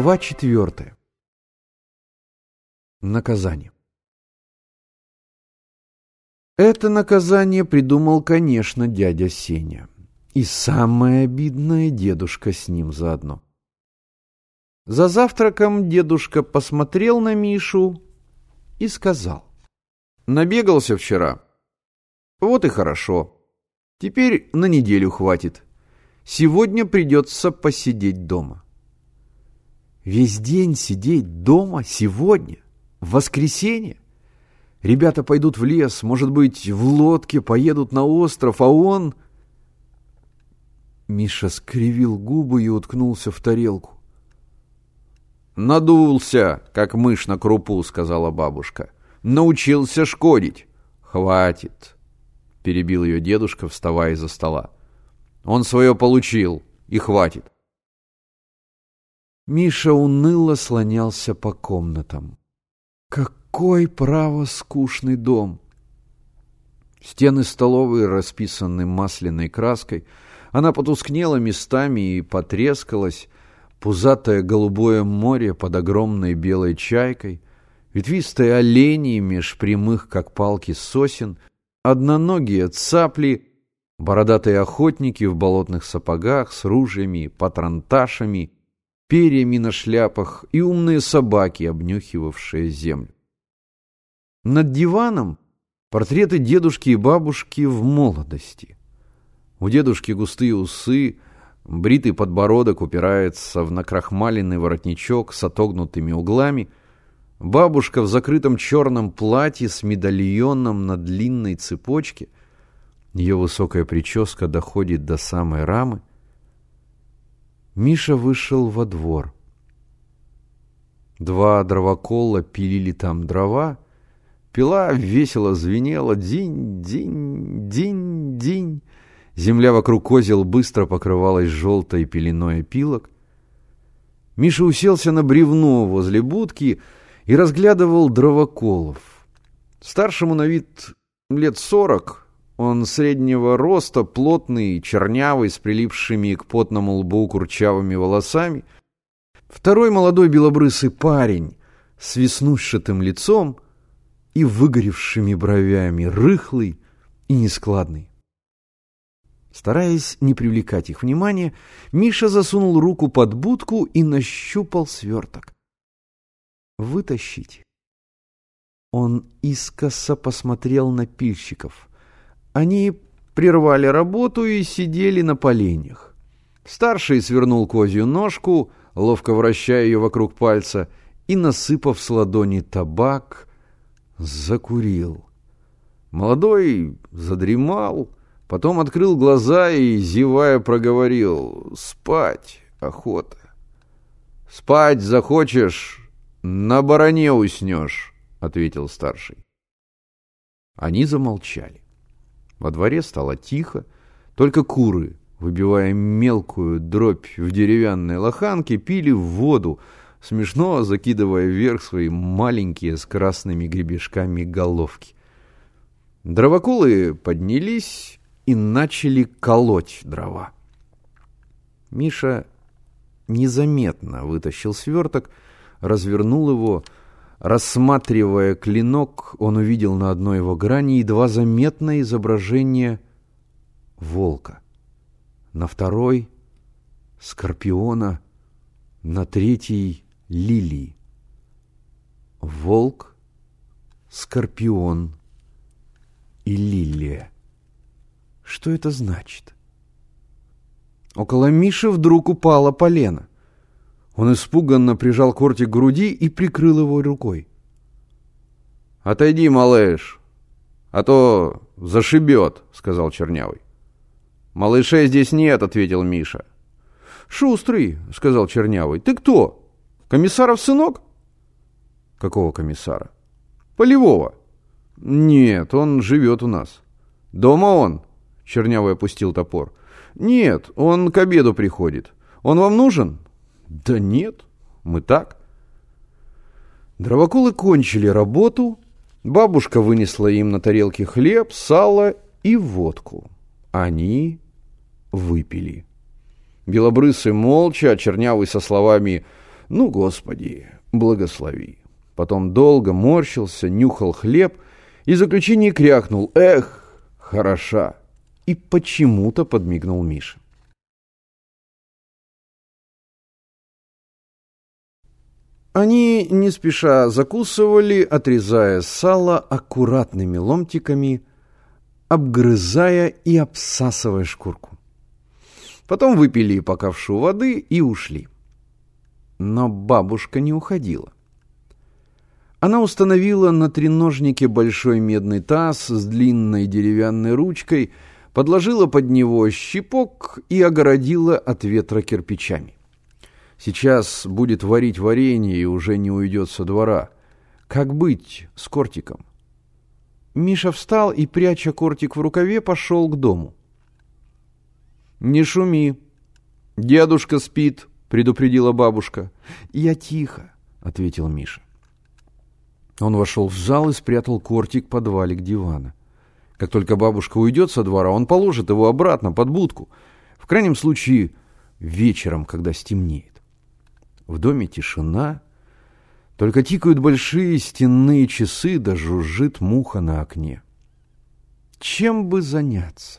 Глава четвертая. Наказание. Это наказание придумал, конечно, дядя Сеня. И самое обидное, дедушка с ним заодно. За завтраком дедушка посмотрел на Мишу и сказал. Набегался вчера. Вот и хорошо. Теперь на неделю хватит. Сегодня придется посидеть дома. Весь день сидеть дома сегодня, в воскресенье? Ребята пойдут в лес, может быть, в лодке поедут на остров, а он... Миша скривил губы и уткнулся в тарелку. «Надулся, как мышь на крупу», — сказала бабушка. «Научился шкодить». «Хватит», — перебил ее дедушка, вставая из-за стола. «Он свое получил, и хватит». Миша уныло слонялся по комнатам. Какой, право, скучный дом! Стены столовой расписаны масляной краской. Она потускнела местами и потрескалась. Пузатое голубое море под огромной белой чайкой. Ветвистые олени меж прямых, как палки, сосен. Одноногие цапли. Бородатые охотники в болотных сапогах с ружьями, патронташами — перьями на шляпах и умные собаки, обнюхивавшие землю. Над диваном портреты дедушки и бабушки в молодости. У дедушки густые усы, бритый подбородок упирается в накрахмаленный воротничок с отогнутыми углами, бабушка в закрытом черном платье с медальоном на длинной цепочке, ее высокая прическа доходит до самой рамы, Миша вышел во двор. Два дровокола пилили там дрова. Пила весело звенела. Динь, динь, динь, динь. Земля вокруг козел быстро покрывалась желтой пеленой опилок. Миша уселся на бревно возле будки и разглядывал дровоколов. Старшему на вид лет сорок, он среднего роста, плотный, чернявый, с прилипшими к потному лбу курчавыми волосами. Второй молодой белобрысый парень с веснушчатым лицом и выгоревшими бровями, рыхлый и нескладный. Стараясь не привлекать их внимания, Миша засунул руку под будку и нащупал сверток. Вытащить. Он искоса посмотрел на пильщиков — они прервали работу и сидели на поленьях. Старший свернул козью ножку, ловко вращая ее вокруг пальца, и, насыпав с ладони табак, закурил. Молодой задремал, потом открыл глаза и, зевая, проговорил «Спать охота». «Спать захочешь, на бароне уснешь», — ответил старший. Они замолчали. Во дворе стало тихо, только куры, выбивая мелкую дробь в деревянной лоханке, пили воду, смешно закидывая вверх свои маленькие с красными гребешками головки. Дровоколы поднялись и начали колоть дрова. Миша незаметно вытащил сверток, развернул его, Рассматривая клинок, он увидел на одной его грани едва заметное изображение волка. На второй — скорпиона, на третьей — лилии. Волк, скорпион и лилия. Что это значит? Около Миши вдруг упала полена. Он испуганно прижал кортик к груди и прикрыл его рукой. «Отойди, малыш, а то зашибет», — сказал Чернявый. «Малышей здесь нет», — ответил Миша. «Шустрый», — сказал Чернявый. «Ты кто? Комиссаров сынок?» «Какого комиссара?» «Полевого». «Нет, он живет у нас». «Дома он?» — Чернявый опустил топор. «Нет, он к обеду приходит. Он вам нужен?» Да нет, мы так. Дровоколы кончили работу, бабушка вынесла им на тарелке хлеб, сало и водку. Они выпили. Белобрысый молча, а чернявый со словами Ну, Господи, благослови. Потом долго морщился, нюхал хлеб и в заключение крякнул «Эх, хороша!» и почему-то подмигнул Мише. Они не спеша закусывали, отрезая сало аккуратными ломтиками, обгрызая и обсасывая шкурку. Потом выпили по ковшу воды и ушли. Но бабушка не уходила. Она установила на треножнике большой медный таз с длинной деревянной ручкой, подложила под него щипок и огородила от ветра кирпичами. Сейчас будет варить варенье и уже не уйдет со двора. Как быть с кортиком? Миша встал и, пряча кортик в рукаве, пошел к дому. «Не шуми. Дедушка спит», — предупредила бабушка. «Я тихо», — ответил Миша. Он вошел в зал и спрятал кортик под валик дивана. Как только бабушка уйдет со двора, он положит его обратно под будку. В крайнем случае, вечером, когда стемнеет. В доме тишина, только тикают большие стенные часы, да жужжит муха на окне. Чем бы заняться?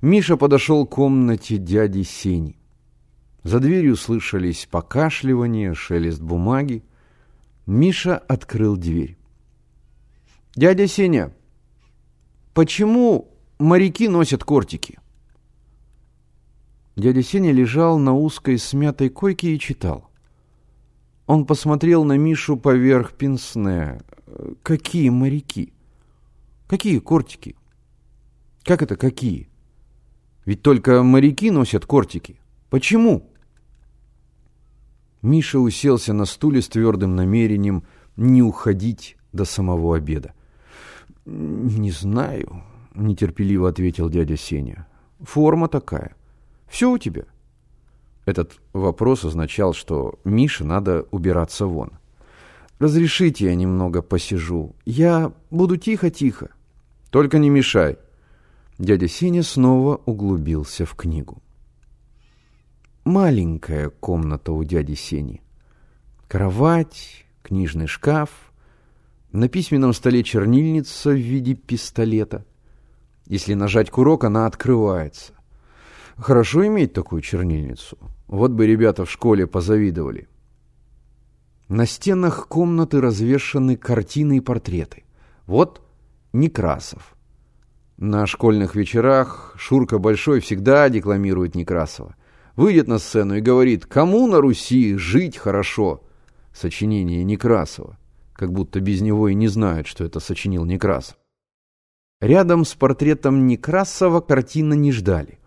Миша подошел к комнате дяди Сени. За дверью слышались покашливание, шелест бумаги. Миша открыл дверь. «Дядя Сеня, почему моряки носят кортики?» Дядя Сеня лежал на узкой смятой койке и читал. Он посмотрел на Мишу поверх пенсне. Какие моряки? Какие кортики? Как это какие? Ведь только моряки носят кортики. Почему? Миша уселся на стуле с твердым намерением не уходить до самого обеда. «Не знаю», — нетерпеливо ответил дядя Сеня. «Форма такая». Все у тебя?» Этот вопрос означал, что Мише надо убираться вон. «Разрешите я немного посижу. Я буду тихо-тихо. Только не мешай». Дядя Сеня снова углубился в книгу. Маленькая комната у дяди Сени. Кровать, книжный шкаф, на письменном столе чернильница в виде пистолета. Если нажать курок, она открывается. Хорошо иметь такую чернильницу. Вот бы ребята в школе позавидовали. На стенах комнаты развешаны картины и портреты. Вот Некрасов. На школьных вечерах Шурка Большой всегда декламирует Некрасова. Выйдет на сцену и говорит «Кому на Руси жить хорошо?» Сочинение Некрасова. Как будто без него и не знают, что это сочинил Некрасов. Рядом с портретом Некрасова картина не ждали.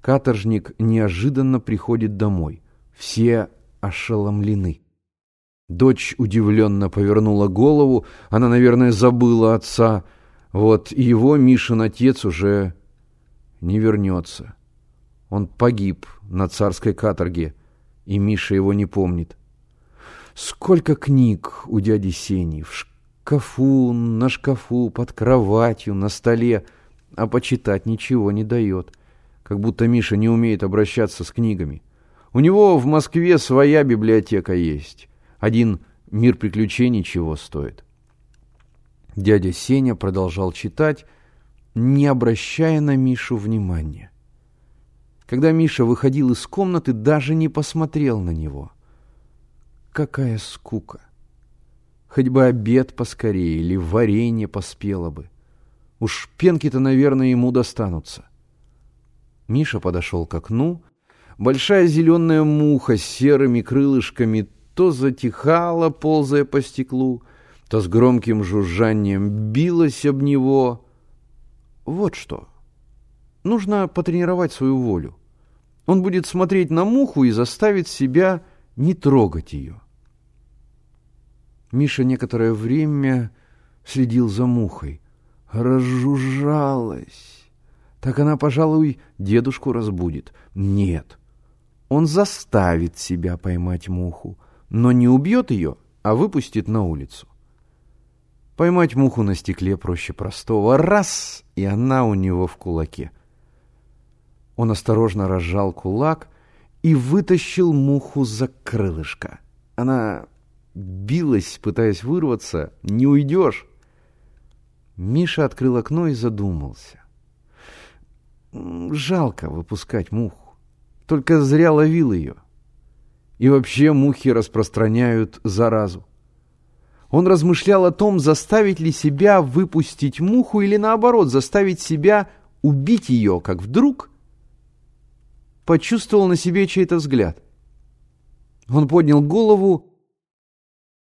Каторжник неожиданно приходит домой. Все ошеломлены. Дочь удивленно повернула голову. Она, наверное, забыла отца. Вот его Мишин отец уже не вернется. Он погиб на царской каторге, и Миша его не помнит. Сколько книг у дяди Сени в шкафу, на шкафу, под кроватью, на столе, а почитать ничего не дает как будто Миша не умеет обращаться с книгами. У него в Москве своя библиотека есть. Один «Мир приключений» чего стоит. Дядя Сеня продолжал читать, не обращая на Мишу внимания. Когда Миша выходил из комнаты, даже не посмотрел на него. Какая скука! Хоть бы обед поскорее или варенье поспело бы. Уж пенки-то, наверное, ему достанутся. Миша подошел к окну. Большая зеленая муха с серыми крылышками то затихала, ползая по стеклу, то с громким жужжанием билась об него. Вот что. Нужно потренировать свою волю. Он будет смотреть на муху и заставить себя не трогать ее. Миша некоторое время следил за мухой. Разжужжалась так она, пожалуй, дедушку разбудит. Нет, он заставит себя поймать муху, но не убьет ее, а выпустит на улицу. Поймать муху на стекле проще простого. Раз, и она у него в кулаке. Он осторожно разжал кулак и вытащил муху за крылышко. Она билась, пытаясь вырваться. «Не уйдешь!» Миша открыл окно и задумался. Жалко выпускать муху. Только зря ловил ее. И вообще мухи распространяют заразу. Он размышлял о том, заставить ли себя выпустить муху или наоборот, заставить себя убить ее, как вдруг почувствовал на себе чей-то взгляд. Он поднял голову.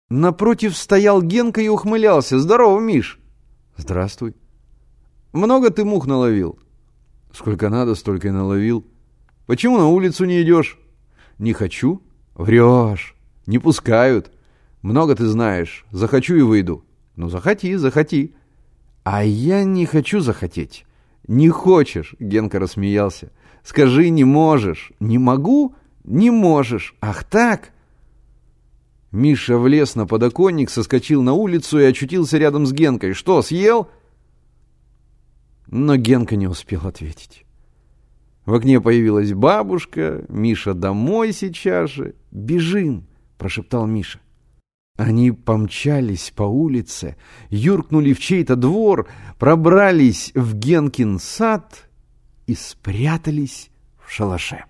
Напротив стоял Генка и ухмылялся. «Здорово, Миш!» «Здравствуй!» «Много ты мух наловил?» «Сколько надо, столько и наловил». «Почему на улицу не идешь?» «Не хочу». «Врешь. Не пускают». Много ты знаешь. Захочу и выйду. Ну, захоти, захоти. А я не хочу захотеть. Не хочешь, Генка рассмеялся. Скажи, не можешь. Не могу? Не можешь. Ах так? Миша влез на подоконник, соскочил на улицу и очутился рядом с Генкой. Что, съел? Но Генка не успел ответить. В окне появилась бабушка. Миша домой сейчас же. «Бежим!» – прошептал Миша. Они помчались по улице, юркнули в чей-то двор, пробрались в Генкин сад и спрятались в шалаше.